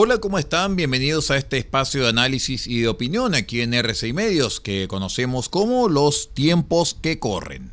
Hola, ¿cómo están? Bienvenidos a este espacio de análisis y de opinión aquí en RCI Medios, que conocemos como los tiempos que corren.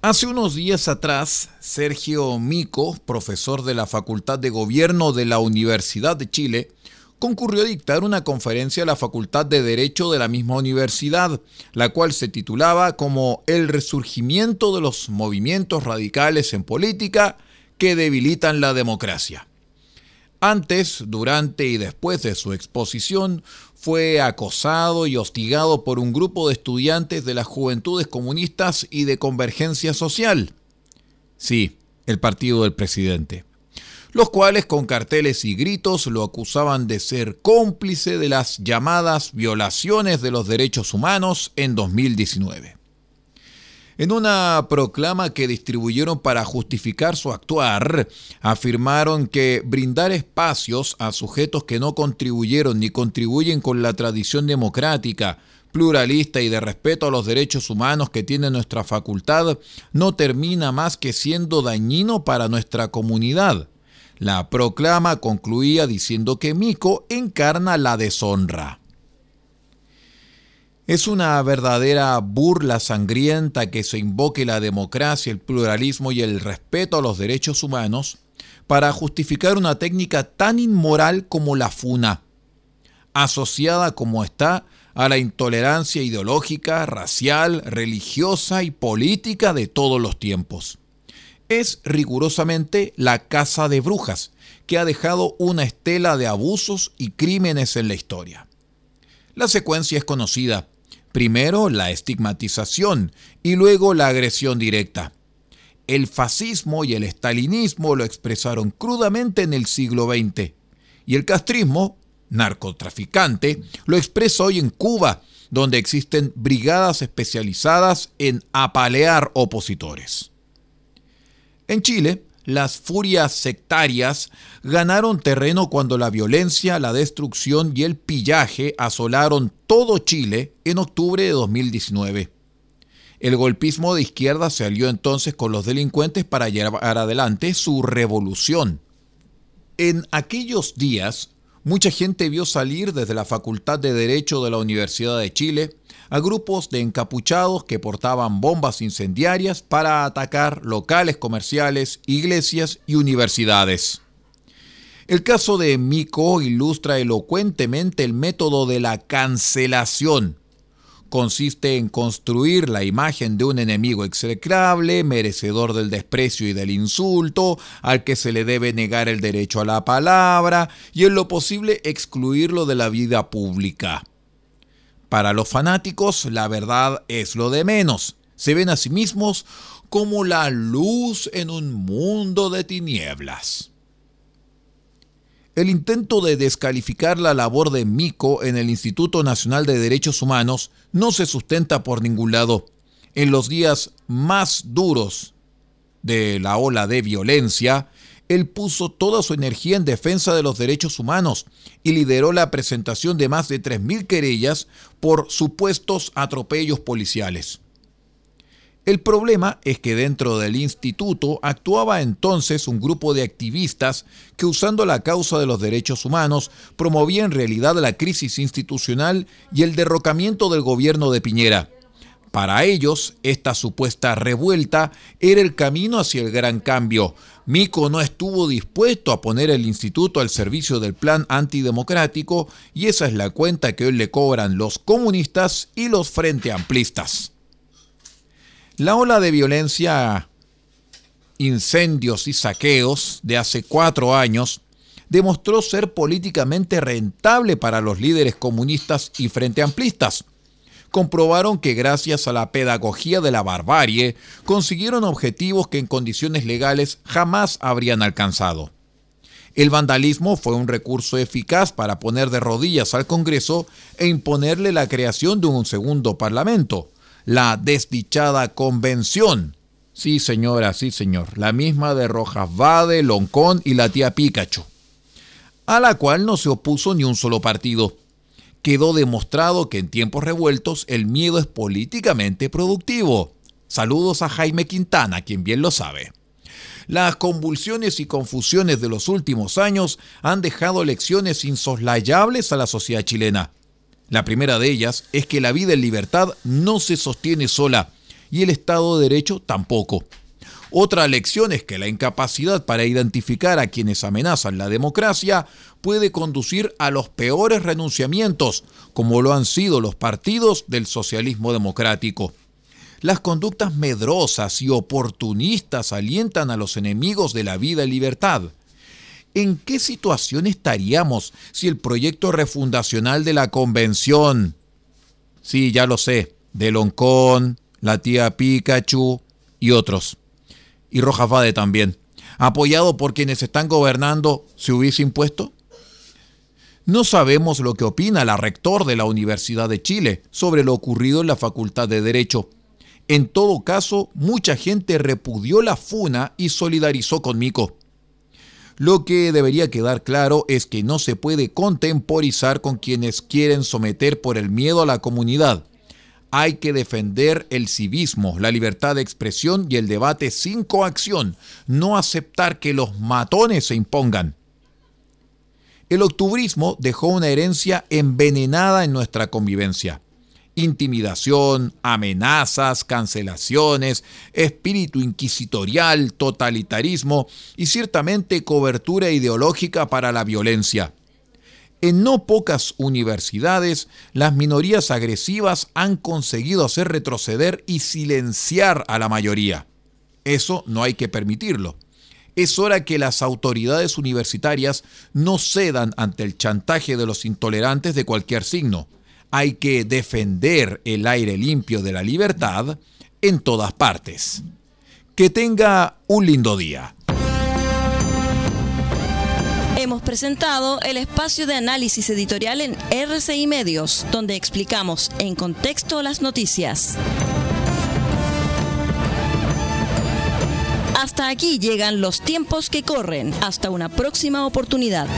Hace unos días atrás, Sergio Mico, profesor de la Facultad de Gobierno de la Universidad de Chile, concurrió a dictar una conferencia a la Facultad de Derecho de la misma universidad, la cual se titulaba como El resurgimiento de los movimientos radicales en política que debilitan la democracia. Antes, durante y después de su exposición, fue acosado y hostigado por un grupo de estudiantes de las Juventudes Comunistas y de Convergencia Social. Sí, el partido del presidente. Los cuales con carteles y gritos lo acusaban de ser cómplice de las llamadas violaciones de los derechos humanos en 2019. En una proclama que distribuyeron para justificar su actuar, afirmaron que brindar espacios a sujetos que no contribuyeron ni contribuyen con la tradición democrática, pluralista y de respeto a los derechos humanos que tiene nuestra facultad no termina más que siendo dañino para nuestra comunidad. La proclama concluía diciendo que Mico encarna la deshonra. Es una verdadera burla sangrienta que se invoque la democracia, el pluralismo y el respeto a los derechos humanos para justificar una técnica tan inmoral como la funa, asociada como está a la intolerancia ideológica, racial, religiosa y política de todos los tiempos. Es rigurosamente la casa de brujas, que ha dejado una estela de abusos y crímenes en la historia. La secuencia es conocida Primero la estigmatización y luego la agresión directa. El fascismo y el estalinismo lo expresaron crudamente en el siglo XX y el castrismo, narcotraficante, lo expresa hoy en Cuba, donde existen brigadas especializadas en apalear opositores. En Chile, las furias sectarias ganaron terreno cuando la violencia, la destrucción y el pillaje asolaron todo Chile en octubre de 2019. El golpismo de izquierda se alió entonces con los delincuentes para llevar adelante su revolución. En aquellos días, mucha gente vio salir desde la Facultad de Derecho de la Universidad de Chile a grupos de encapuchados que portaban bombas incendiarias para atacar locales comerciales, iglesias y universidades. El caso de Mico ilustra elocuentemente el método de la cancelación. Consiste en construir la imagen de un enemigo execrable, merecedor del desprecio y del insulto, al que se le debe negar el derecho a la palabra y en lo posible excluirlo de la vida pública. Para los fanáticos, la verdad es lo de menos. Se ven a sí mismos como la luz en un mundo de tinieblas. El intento de descalificar la labor de Mico en el Instituto Nacional de Derechos Humanos no se sustenta por ningún lado. En los días más duros de la ola de violencia, él puso toda su energía en defensa de los derechos humanos y lideró la presentación de más de 3.000 querellas por supuestos atropellos policiales. El problema es que dentro del instituto actuaba entonces un grupo de activistas que usando la causa de los derechos humanos promovía en realidad la crisis institucional y el derrocamiento del gobierno de Piñera. Para ellos, esta supuesta revuelta era el camino hacia el gran cambio. Mico no estuvo dispuesto a poner el instituto al servicio del plan antidemocrático y esa es la cuenta que hoy le cobran los comunistas y los frente amplistas. La ola de violencia, incendios y saqueos de hace cuatro años demostró ser políticamente rentable para los líderes comunistas y frente amplistas comprobaron que gracias a la pedagogía de la barbarie consiguieron objetivos que en condiciones legales jamás habrían alcanzado. El vandalismo fue un recurso eficaz para poner de rodillas al Congreso e imponerle la creación de un segundo Parlamento, la desdichada Convención. Sí, señora, sí, señor, la misma de Rojas Vade, Loncón y la tía Pikachu, a la cual no se opuso ni un solo partido. Quedó demostrado que en tiempos revueltos el miedo es políticamente productivo. Saludos a Jaime Quintana, quien bien lo sabe. Las convulsiones y confusiones de los últimos años han dejado lecciones insoslayables a la sociedad chilena. La primera de ellas es que la vida en libertad no se sostiene sola y el Estado de Derecho tampoco. Otra lección es que la incapacidad para identificar a quienes amenazan la democracia puede conducir a los peores renunciamientos, como lo han sido los partidos del socialismo democrático. Las conductas medrosas y oportunistas alientan a los enemigos de la vida y libertad. ¿En qué situación estaríamos si el proyecto refundacional de la convención, sí, ya lo sé, de Loncón, la tía Pikachu y otros, y Rojas Vade también, apoyado por quienes están gobernando, se hubiese impuesto? No sabemos lo que opina la rector de la Universidad de Chile sobre lo ocurrido en la Facultad de Derecho en todo caso, mucha gente repudió la funa y solidarizó con Mico. Lo que debería quedar claro es que no se puede contemporizar con quienes quieren someter por el miedo a la comunidad. Hay que defender el civismo, la libertad de expresión y el debate sin coacción, no aceptar que los matones se impongan. El octubrismo dejó una herencia envenenada en nuestra convivencia intimidación, amenazas, cancelaciones, espíritu inquisitorial, totalitarismo y ciertamente cobertura ideológica para la violencia. En no pocas universidades, las minorías agresivas han conseguido hacer retroceder y silenciar a la mayoría. Eso no hay que permitirlo. Es hora que las autoridades universitarias no cedan ante el chantaje de los intolerantes de cualquier signo hay que defender el aire limpio de la libertad en todas partes. Que tenga un lindo día. Hemos presentado el espacio de análisis editorial en RCI Medios, donde explicamos en contexto las noticias. Hasta aquí llegan los tiempos que corren. Hasta una próxima oportunidad.